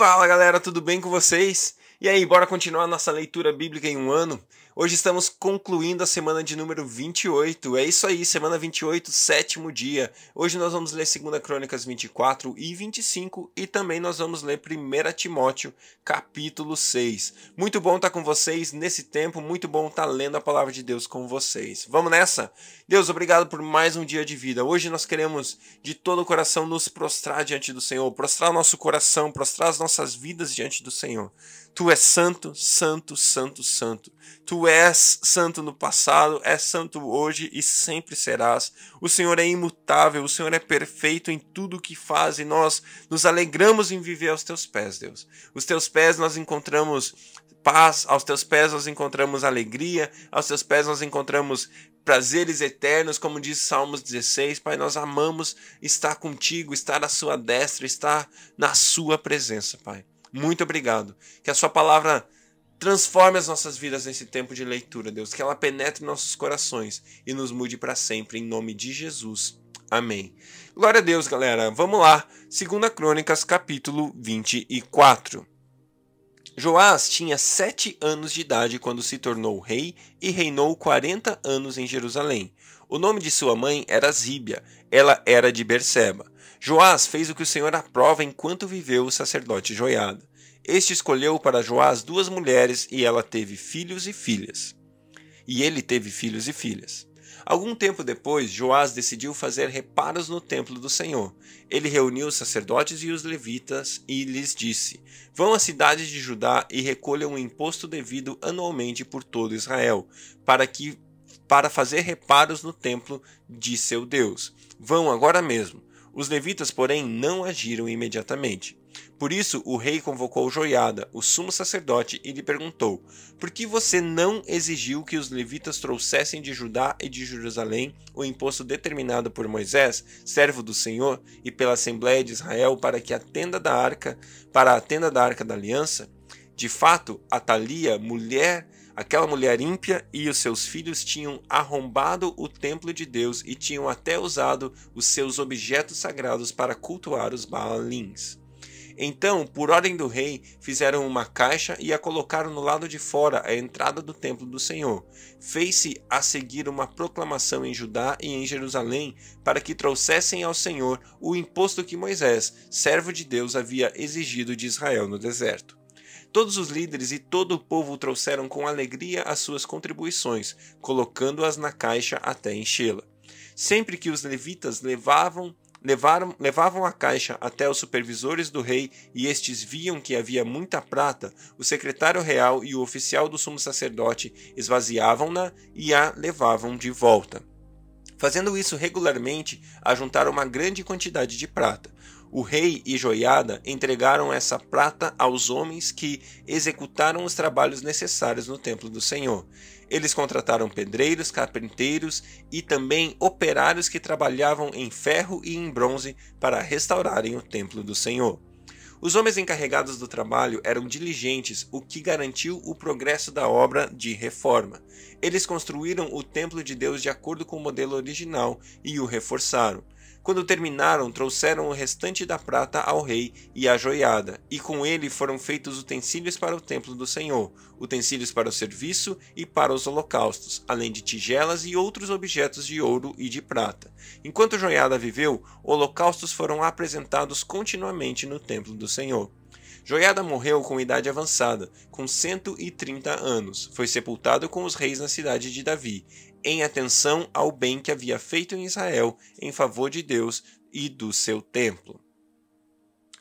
Fala galera, tudo bem com vocês? E aí, bora continuar nossa leitura bíblica em um ano? Hoje estamos concluindo a semana de número 28. É isso aí, semana 28, sétimo dia. Hoje nós vamos ler 2 Crônicas 24 e 25 e também nós vamos ler 1 Timóteo, capítulo 6. Muito bom estar com vocês nesse tempo, muito bom estar lendo a palavra de Deus com vocês. Vamos nessa? Deus, obrigado por mais um dia de vida. Hoje nós queremos de todo o coração nos prostrar diante do Senhor, prostrar nosso coração, prostrar as nossas vidas diante do Senhor. Tu és santo, santo, santo, santo. Tu és santo no passado, és santo hoje e sempre serás. O Senhor é imutável, o Senhor é perfeito em tudo o que faz e nós nos alegramos em viver aos teus pés, Deus. Os teus pés nós encontramos paz, aos teus pés nós encontramos alegria, aos teus pés nós encontramos prazeres eternos, como diz Salmos 16. Pai, nós amamos estar contigo, estar à sua destra, estar na sua presença, Pai. Muito obrigado. Que a Sua palavra transforme as nossas vidas nesse tempo de leitura, Deus. Que ela penetre nossos corações e nos mude para sempre, em nome de Jesus. Amém. Glória a Deus, galera. Vamos lá. 2 Crônicas, capítulo 24. Joás tinha sete anos de idade quando se tornou rei e reinou quarenta anos em Jerusalém. O nome de sua mãe era Zíbia, ela era de Berseba. Joás fez o que o Senhor aprova enquanto viveu o sacerdote Joiada. Este escolheu para Joás duas mulheres e ela teve filhos e filhas. E ele teve filhos e filhas. Algum tempo depois, Joás decidiu fazer reparos no templo do Senhor. Ele reuniu os sacerdotes e os levitas e lhes disse: Vão às cidades de Judá e recolham o imposto devido anualmente por todo Israel, para que para fazer reparos no templo de seu Deus. Vão agora mesmo. Os levitas, porém, não agiram imediatamente. Por isso o rei convocou Joiada, o sumo sacerdote, e lhe perguntou: Por que você não exigiu que os levitas trouxessem de Judá e de Jerusalém o imposto determinado por Moisés, servo do Senhor, e pela Assembleia de Israel para que a tenda da arca, para a tenda da arca da aliança? De fato, Atalia, mulher Aquela mulher ímpia e os seus filhos tinham arrombado o templo de Deus e tinham até usado os seus objetos sagrados para cultuar os Baalins. Então, por ordem do rei, fizeram uma caixa e a colocaram no lado de fora, à entrada do templo do Senhor. Fez-se a seguir uma proclamação em Judá e em Jerusalém para que trouxessem ao Senhor o imposto que Moisés, servo de Deus, havia exigido de Israel no deserto. Todos os líderes e todo o povo trouxeram com alegria as suas contribuições, colocando-as na caixa até enchê-la. Sempre que os levitas levavam levaram, levavam a caixa até os supervisores do rei e estes viam que havia muita prata, o secretário real e o oficial do sumo sacerdote esvaziavam-na e a levavam de volta. Fazendo isso regularmente, ajuntaram uma grande quantidade de prata. O rei e Joiada entregaram essa prata aos homens que executaram os trabalhos necessários no templo do Senhor. Eles contrataram pedreiros, carpinteiros e também operários que trabalhavam em ferro e em bronze para restaurarem o templo do Senhor. Os homens encarregados do trabalho eram diligentes, o que garantiu o progresso da obra de reforma. Eles construíram o templo de Deus de acordo com o modelo original e o reforçaram. Quando terminaram, trouxeram o restante da prata ao rei e a joiada, e com ele foram feitos utensílios para o templo do Senhor, utensílios para o serviço e para os holocaustos, além de tigelas e outros objetos de ouro e de prata. Enquanto Joiada viveu, holocaustos foram apresentados continuamente no templo do Senhor. Joiada morreu com idade avançada, com 130 anos. Foi sepultado com os reis na cidade de Davi em atenção ao bem que havia feito em Israel em favor de Deus e do seu templo.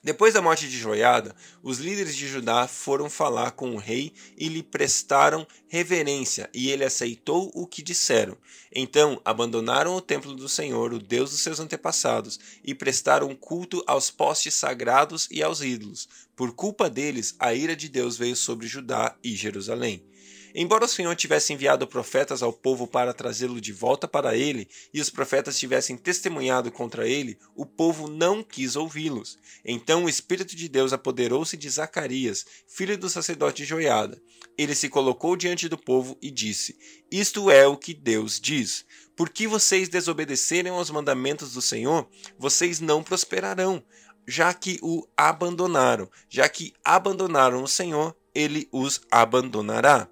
Depois da morte de Joiada, os líderes de Judá foram falar com o rei e lhe prestaram reverência, e ele aceitou o que disseram. Então abandonaram o templo do Senhor, o Deus dos seus antepassados, e prestaram culto aos postes sagrados e aos ídolos. Por culpa deles, a ira de Deus veio sobre Judá e Jerusalém. Embora o Senhor tivesse enviado profetas ao povo para trazê-lo de volta para ele, e os profetas tivessem testemunhado contra ele, o povo não quis ouvi-los. Então o Espírito de Deus apoderou-se de Zacarias, filho do sacerdote Joiada. Ele se colocou diante do povo e disse: Isto é o que Deus diz. Por que vocês desobedecerem aos mandamentos do Senhor, vocês não prosperarão. já que o abandonaram. Já que abandonaram o Senhor, ele os abandonará.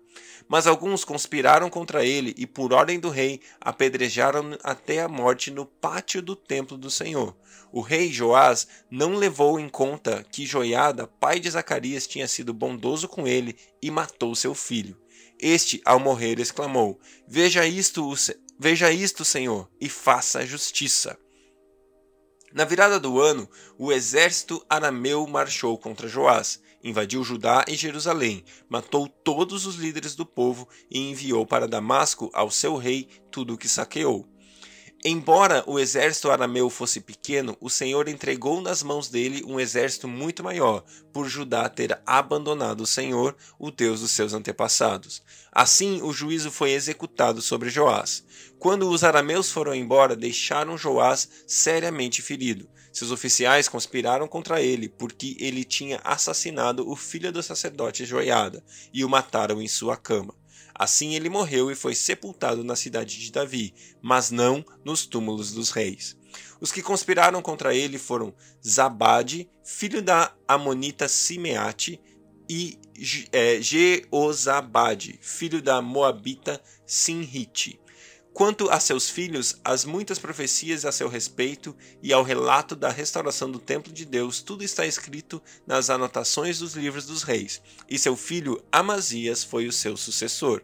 Mas alguns conspiraram contra ele e, por ordem do rei, apedrejaram até a morte no pátio do templo do Senhor. O rei Joás não levou em conta que Joiada, pai de Zacarias, tinha sido bondoso com ele e matou seu filho. Este, ao morrer, exclamou: Veja isto, veja isto, Senhor, e faça justiça. Na virada do ano, o exército arameu marchou contra Joás, invadiu Judá e Jerusalém, matou todos os líderes do povo e enviou para Damasco ao seu rei tudo o que saqueou. Embora o exército arameu fosse pequeno, o Senhor entregou nas mãos dele um exército muito maior, por Judá ter abandonado o Senhor, o Deus dos seus antepassados. Assim, o juízo foi executado sobre Joás. Quando os arameus foram embora, deixaram Joás seriamente ferido. Seus oficiais conspiraram contra ele, porque ele tinha assassinado o filho do sacerdote Joiada, e o mataram em sua cama. Assim ele morreu e foi sepultado na cidade de Davi, mas não nos túmulos dos reis. Os que conspiraram contra ele foram Zabade, filho da Amonita Simeate, e é, Jeozabade, filho da Moabita Sinrite. Quanto a seus filhos, as muitas profecias a seu respeito e ao relato da restauração do templo de Deus, tudo está escrito nas anotações dos livros dos reis, e seu filho Amazias foi o seu sucessor.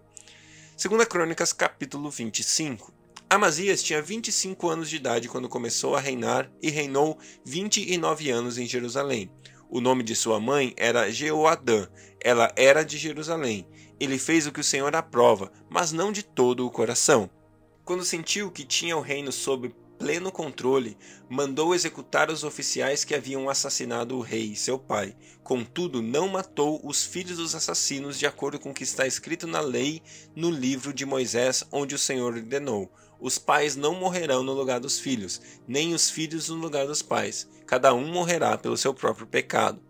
Segunda Crônicas, capítulo 25. Amazias tinha 25 anos de idade quando começou a reinar e reinou 29 anos em Jerusalém. O nome de sua mãe era Jeoadã, ela era de Jerusalém. Ele fez o que o Senhor aprova, mas não de todo o coração. Quando sentiu que tinha o reino sob pleno controle, mandou executar os oficiais que haviam assassinado o rei, seu pai. Contudo, não matou os filhos dos assassinos, de acordo com o que está escrito na lei no livro de Moisés, onde o Senhor ordenou: Os pais não morrerão no lugar dos filhos, nem os filhos no lugar dos pais. Cada um morrerá pelo seu próprio pecado.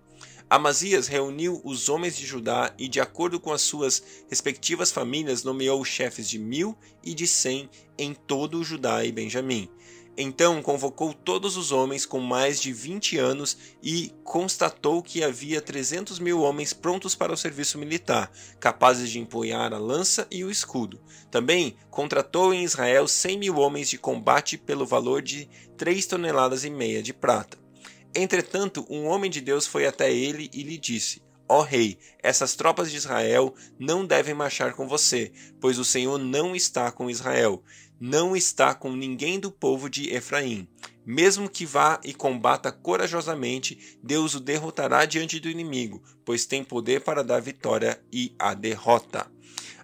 Amazias reuniu os homens de Judá e, de acordo com as suas respectivas famílias, nomeou chefes de mil e de cem em todo o Judá e Benjamim. Então convocou todos os homens com mais de vinte anos e constatou que havia trezentos mil homens prontos para o serviço militar, capazes de empunhar a lança e o escudo. Também contratou em Israel cem mil homens de combate pelo valor de três toneladas e meia de prata. Entretanto, um homem de Deus foi até ele e lhe disse: Ó rei, essas tropas de Israel não devem marchar com você, pois o Senhor não está com Israel, não está com ninguém do povo de Efraim. Mesmo que vá e combata corajosamente, Deus o derrotará diante do inimigo, pois tem poder para dar vitória e a derrota.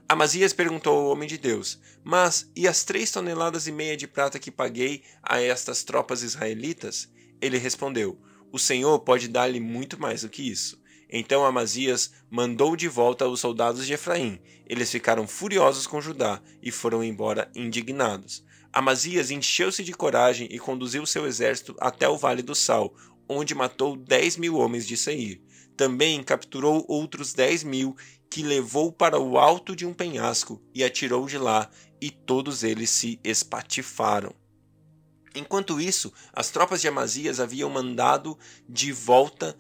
Amazias perguntou ao homem de Deus: Mas e as três toneladas e meia de prata que paguei a estas tropas israelitas? Ele respondeu: O Senhor pode dar-lhe muito mais do que isso. Então Amazias mandou de volta os soldados de Efraim. Eles ficaram furiosos com Judá e foram embora indignados. Amazias encheu-se de coragem e conduziu seu exército até o Vale do Sal, onde matou dez mil homens de Seir. Também capturou outros dez mil, que levou para o alto de um penhasco e atirou de lá, e todos eles se espatifaram. Enquanto isso, as tropas de Amazias haviam mandado de volta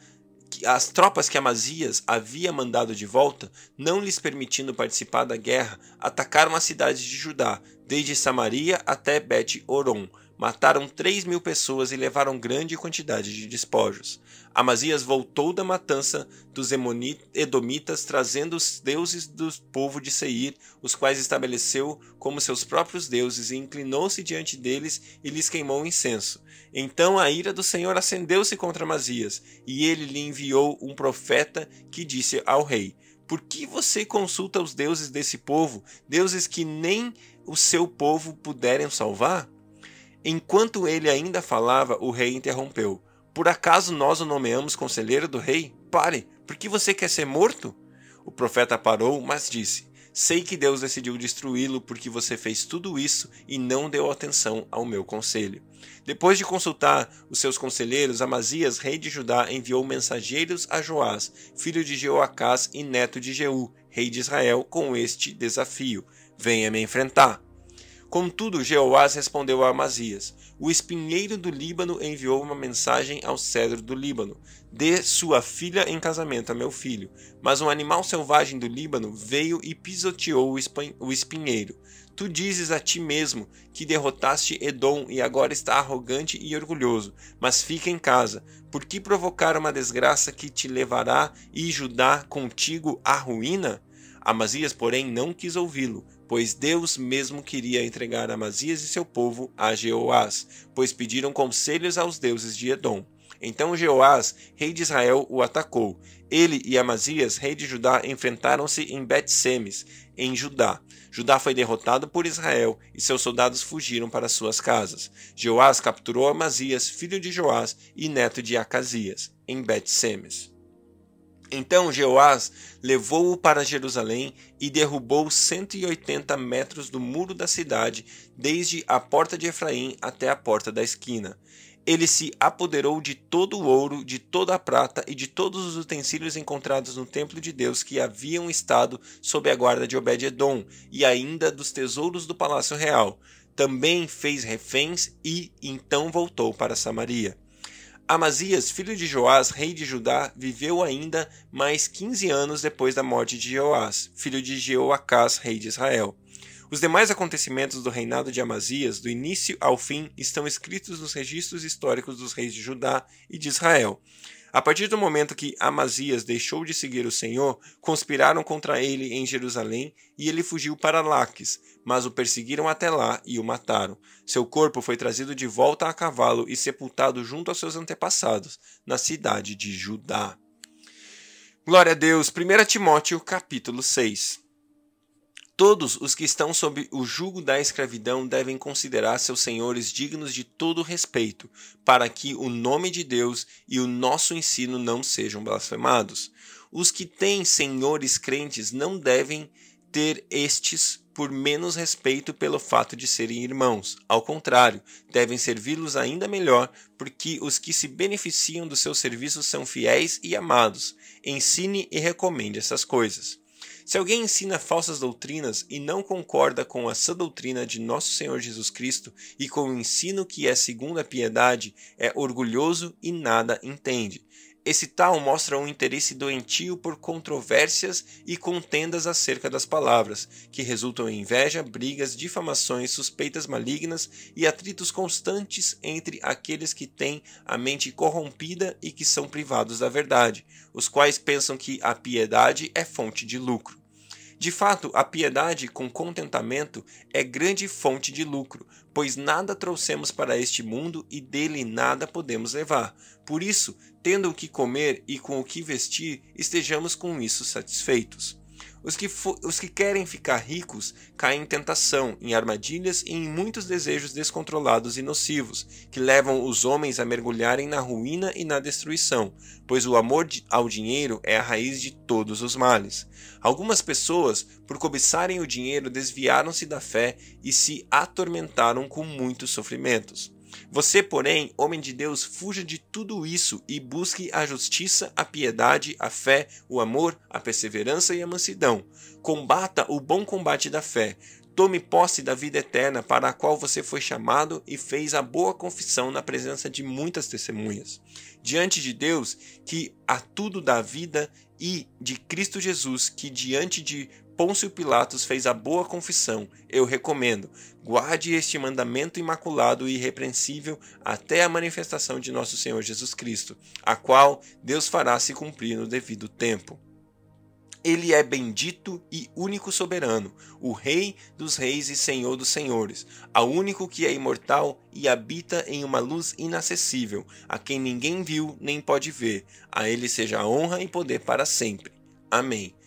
as tropas que Amazias havia mandado de volta, não lhes permitindo participar da guerra, atacaram as cidades de Judá, desde Samaria até Bet-Oron, mataram três mil pessoas e levaram grande quantidade de despojos. Amazias voltou da matança dos Edomitas, trazendo os deuses do povo de Seir, os quais estabeleceu como seus próprios deuses, e inclinou-se diante deles e lhes queimou incenso. Então a ira do Senhor acendeu-se contra Amazias, e ele lhe enviou um profeta que disse ao rei: Por que você consulta os deuses desse povo, deuses que nem o seu povo puderem salvar? Enquanto ele ainda falava, o rei interrompeu. Por acaso nós o nomeamos conselheiro do rei? Pare, por que você quer ser morto? O profeta parou, mas disse: Sei que Deus decidiu destruí-lo porque você fez tudo isso e não deu atenção ao meu conselho. Depois de consultar os seus conselheiros, Amazias, rei de Judá, enviou mensageiros a Joás, filho de Jeoacás e neto de Jeú, rei de Israel, com este desafio: Venha me enfrentar. Contudo, Jeoás respondeu a Amazias: O espinheiro do Líbano enviou uma mensagem ao cedro do Líbano: Dê sua filha em casamento a meu filho. Mas um animal selvagem do Líbano veio e pisoteou o espinheiro. Tu dizes a ti mesmo que derrotaste Edom e agora está arrogante e orgulhoso, mas fica em casa. Por que provocar uma desgraça que te levará e Judá contigo à ruína? Amazias, porém, não quis ouvi-lo, pois Deus mesmo queria entregar Amazias e seu povo a Jeoás, pois pediram conselhos aos deuses de Edom. Então Jeoás, rei de Israel, o atacou. Ele e Amazias, rei de Judá, enfrentaram-se em Bet-Semes, em Judá. Judá foi derrotado por Israel e seus soldados fugiram para suas casas. Jeoás capturou Amazias, filho de Joás e neto de Acasias, em Bet-Semes. Então Jeoás levou-o para Jerusalém e derrubou 180 metros do muro da cidade, desde a porta de Efraim até a porta da esquina. Ele se apoderou de todo o ouro, de toda a prata e de todos os utensílios encontrados no templo de Deus que haviam estado sob a guarda de Obed-edom, e ainda dos tesouros do palácio real. Também fez reféns e então voltou para Samaria. Amazias, filho de Joás, rei de Judá, viveu ainda mais quinze anos depois da morte de Joás, filho de Jeoacás, rei de Israel. Os demais acontecimentos do reinado de Amazias, do início ao fim, estão escritos nos registros históricos dos reis de Judá e de Israel. A partir do momento que Amazias deixou de seguir o Senhor, conspiraram contra ele em Jerusalém e ele fugiu para Laques, mas o perseguiram até lá e o mataram. Seu corpo foi trazido de volta a cavalo e sepultado junto aos seus antepassados, na cidade de Judá. Glória a Deus. 1 Timóteo capítulo 6. Todos os que estão sob o jugo da escravidão devem considerar seus senhores dignos de todo respeito, para que o nome de Deus e o nosso ensino não sejam blasfemados. Os que têm senhores crentes não devem ter estes por menos respeito pelo fato de serem irmãos. Ao contrário, devem servi-los ainda melhor, porque os que se beneficiam dos seus serviços são fiéis e amados. Ensine e recomende essas coisas. Se alguém ensina falsas doutrinas e não concorda com a sã doutrina de nosso Senhor Jesus Cristo e com o ensino que é segundo a piedade, é orgulhoso e nada entende. Esse tal mostra um interesse doentio por controvérsias e contendas acerca das palavras, que resultam em inveja, brigas, difamações, suspeitas malignas e atritos constantes entre aqueles que têm a mente corrompida e que são privados da verdade, os quais pensam que a piedade é fonte de lucro. De fato, a piedade com contentamento é grande fonte de lucro, pois nada trouxemos para este mundo e dele nada podemos levar. Por isso, tendo o que comer e com o que vestir, estejamos com isso satisfeitos. Os que, os que querem ficar ricos caem em tentação, em armadilhas e em muitos desejos descontrolados e nocivos, que levam os homens a mergulharem na ruína e na destruição, pois o amor ao dinheiro é a raiz de todos os males. Algumas pessoas, por cobiçarem o dinheiro, desviaram-se da fé e se atormentaram com muitos sofrimentos. Você, porém, homem de Deus, fuja de tudo isso e busque a justiça, a piedade, a fé, o amor, a perseverança e a mansidão. Combata o bom combate da fé. Tome posse da vida eterna para a qual você foi chamado e fez a boa confissão na presença de muitas testemunhas. Diante de Deus, que a tudo dá vida, e de Cristo Jesus, que diante de Pôncio Pilatos fez a boa confissão, eu recomendo, guarde este mandamento imaculado e irrepreensível até a manifestação de nosso Senhor Jesus Cristo, a qual Deus fará se cumprir no devido tempo. Ele é bendito e único soberano, o Rei dos reis e Senhor dos senhores, a único que é imortal e habita em uma luz inacessível, a quem ninguém viu nem pode ver. A ele seja honra e poder para sempre. Amém.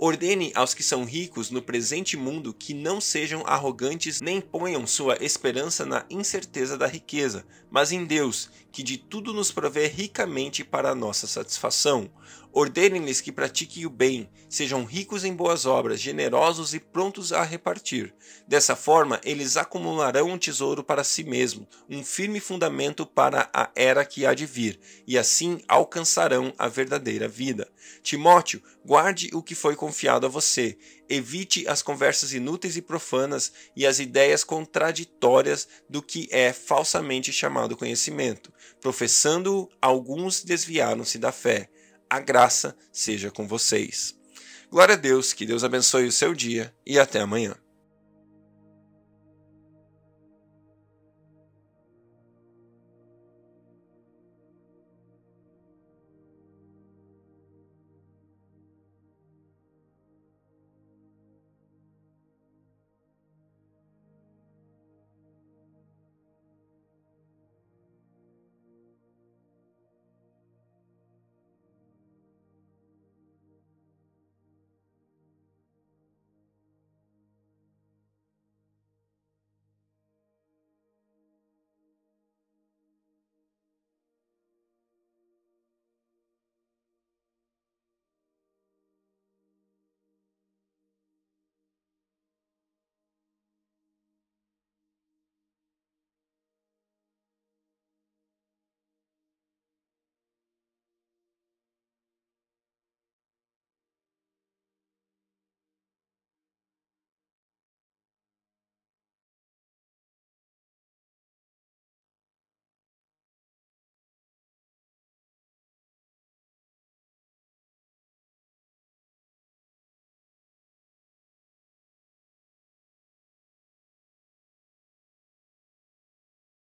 Ordene aos que são ricos no presente mundo que não sejam arrogantes nem ponham sua esperança na incerteza da riqueza, mas em Deus, que de tudo nos provê ricamente para a nossa satisfação. Ordene-lhes que pratiquem o bem, sejam ricos em boas obras, generosos e prontos a repartir. Dessa forma, eles acumularão um tesouro para si mesmos, um firme fundamento para a era que há de vir, e assim alcançarão a verdadeira vida. Timóteo, guarde o que foi confiado a você. Evite as conversas inúteis e profanas e as ideias contraditórias do que é falsamente chamado conhecimento. Professando-o, alguns desviaram-se da fé a graça seja com vocês. Glória a Deus, que Deus abençoe o seu dia e até amanhã.